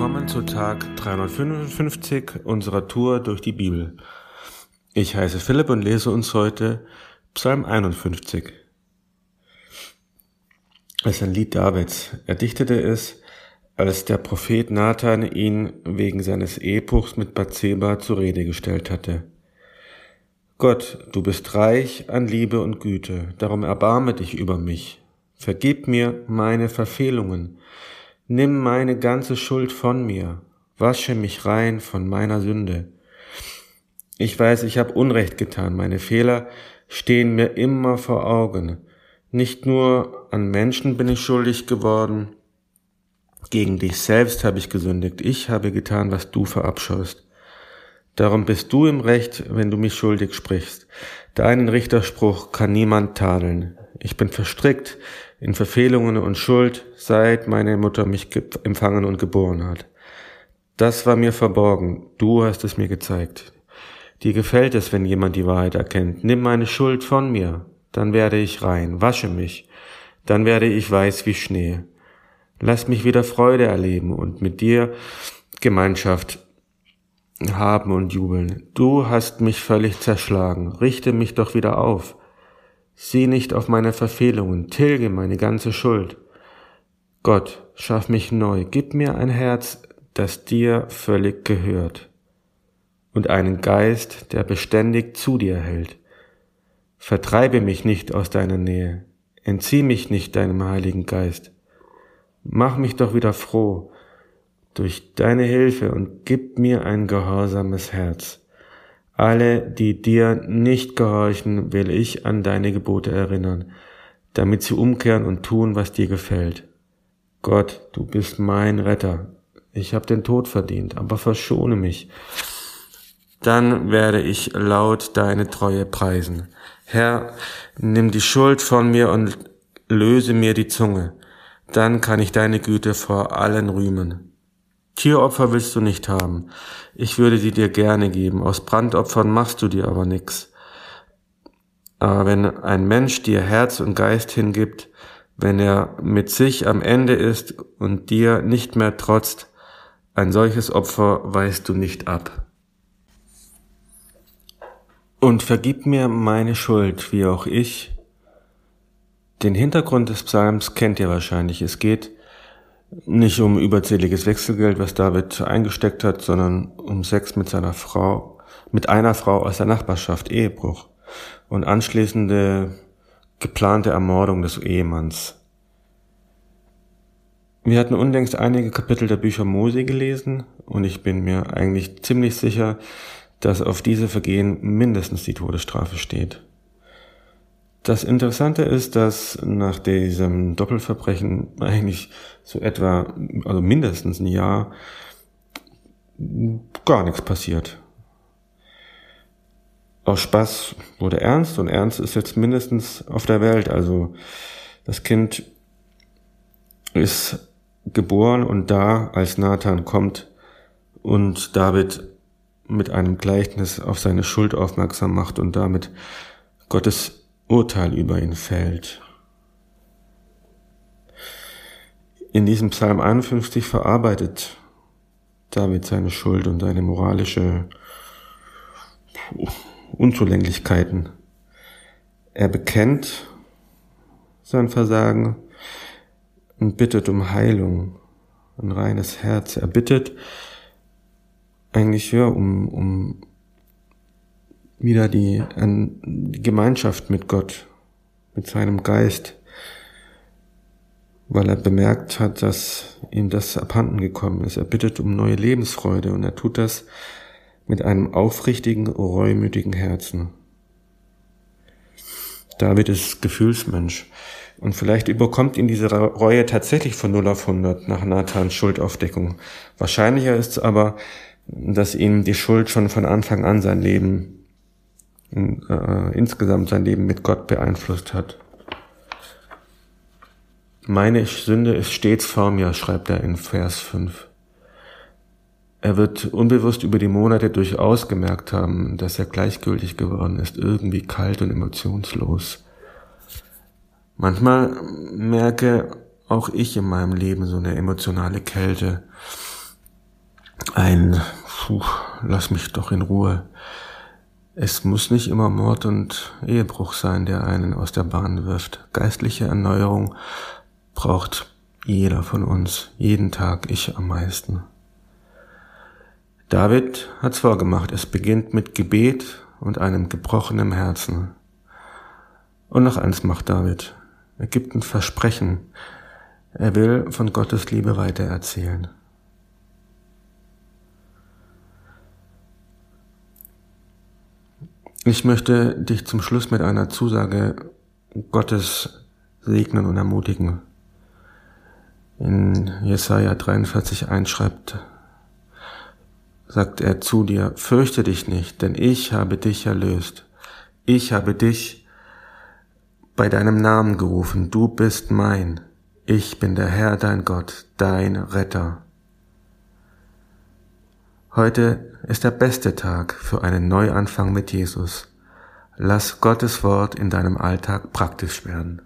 Willkommen zu Tag 355 unserer Tour durch die Bibel. Ich heiße Philipp und lese uns heute Psalm 51. Es ist ein Lied Davids. Er dichtete es, als der Prophet Nathan ihn wegen seines Ehebruchs mit Bathseba zur Rede gestellt hatte. Gott, du bist reich an Liebe und Güte, darum erbarme dich über mich. Vergib mir meine Verfehlungen Nimm meine ganze Schuld von mir, wasche mich rein von meiner Sünde. Ich weiß, ich habe Unrecht getan, meine Fehler stehen mir immer vor Augen. Nicht nur an Menschen bin ich schuldig geworden, gegen dich selbst habe ich gesündigt, ich habe getan, was du verabscheust. Darum bist du im Recht, wenn du mich schuldig sprichst. Deinen Richterspruch kann niemand tadeln. Ich bin verstrickt in Verfehlungen und Schuld, seit meine Mutter mich empfangen und geboren hat. Das war mir verborgen, du hast es mir gezeigt. Dir gefällt es, wenn jemand die Wahrheit erkennt. Nimm meine Schuld von mir, dann werde ich rein, wasche mich, dann werde ich weiß wie Schnee. Lass mich wieder Freude erleben und mit dir Gemeinschaft haben und jubeln. Du hast mich völlig zerschlagen, richte mich doch wieder auf. Sieh nicht auf meine Verfehlungen, tilge meine ganze Schuld. Gott, schaff mich neu, gib mir ein Herz, das dir völlig gehört, und einen Geist, der beständig zu dir hält. Vertreibe mich nicht aus deiner Nähe, entzieh mich nicht deinem Heiligen Geist. Mach mich doch wieder froh durch deine Hilfe und gib mir ein gehorsames Herz. Alle, die dir nicht gehorchen, will ich an deine Gebote erinnern, damit sie umkehren und tun, was dir gefällt. Gott, du bist mein Retter. Ich habe den Tod verdient, aber verschone mich. Dann werde ich laut deine Treue preisen. Herr, nimm die Schuld von mir und löse mir die Zunge. Dann kann ich deine Güte vor allen rühmen. Tieropfer willst du nicht haben. Ich würde sie dir gerne geben. Aus Brandopfern machst du dir aber nix. Aber wenn ein Mensch dir Herz und Geist hingibt, wenn er mit sich am Ende ist und dir nicht mehr trotzt, ein solches Opfer weist du nicht ab. Und vergib mir meine Schuld, wie auch ich. Den Hintergrund des Psalms kennt ihr wahrscheinlich. Es geht nicht um überzähliges Wechselgeld, was David eingesteckt hat, sondern um Sex mit seiner Frau, mit einer Frau aus der Nachbarschaft, Ehebruch und anschließende geplante Ermordung des Ehemanns. Wir hatten unlängst einige Kapitel der Bücher Mose gelesen und ich bin mir eigentlich ziemlich sicher, dass auf diese Vergehen mindestens die Todesstrafe steht. Das Interessante ist, dass nach diesem Doppelverbrechen eigentlich so etwa, also mindestens ein Jahr, gar nichts passiert. Aus Spaß wurde ernst und ernst ist jetzt mindestens auf der Welt. Also das Kind ist geboren und da, als Nathan kommt und David mit einem Gleichnis auf seine Schuld aufmerksam macht und damit Gottes Urteil über ihn fällt. In diesem Psalm 51 verarbeitet David seine Schuld und seine moralische Unzulänglichkeiten. Er bekennt sein Versagen und bittet um Heilung, ein reines Herz. Er bittet eigentlich ja um, um wieder die, an, die Gemeinschaft mit Gott, mit seinem Geist, weil er bemerkt hat, dass ihm das abhanden gekommen ist. Er bittet um neue Lebensfreude und er tut das mit einem aufrichtigen, reumütigen Herzen. David ist Gefühlsmensch. Und vielleicht überkommt ihn diese Reue tatsächlich von 0 auf 100 nach Nathans Schuldaufdeckung. Wahrscheinlicher ist es aber, dass ihm die Schuld schon von Anfang an sein Leben äh, insgesamt sein Leben mit Gott beeinflusst hat. Meine Sünde ist stets vor mir, schreibt er in Vers 5. Er wird unbewusst über die Monate durchaus gemerkt haben, dass er gleichgültig geworden ist, irgendwie kalt und emotionslos. Manchmal merke auch ich in meinem Leben so eine emotionale Kälte. ein, puh, lass mich doch in Ruhe. Es muss nicht immer Mord und Ehebruch sein, der einen aus der Bahn wirft. Geistliche Erneuerung braucht jeder von uns, jeden Tag, ich am meisten. David hat's vorgemacht. Es beginnt mit Gebet und einem gebrochenen Herzen. Und noch eins macht David. Er gibt ein Versprechen. Er will von Gottes Liebe weitererzählen. Ich möchte dich zum Schluss mit einer Zusage Gottes segnen und ermutigen. In Jesaja 43 einschreibt, sagt er zu dir, fürchte dich nicht, denn ich habe dich erlöst. Ich habe dich bei deinem Namen gerufen, du bist mein. Ich bin der Herr dein Gott, dein Retter. Heute ist der beste Tag für einen Neuanfang mit Jesus. Lass Gottes Wort in deinem Alltag praktisch werden.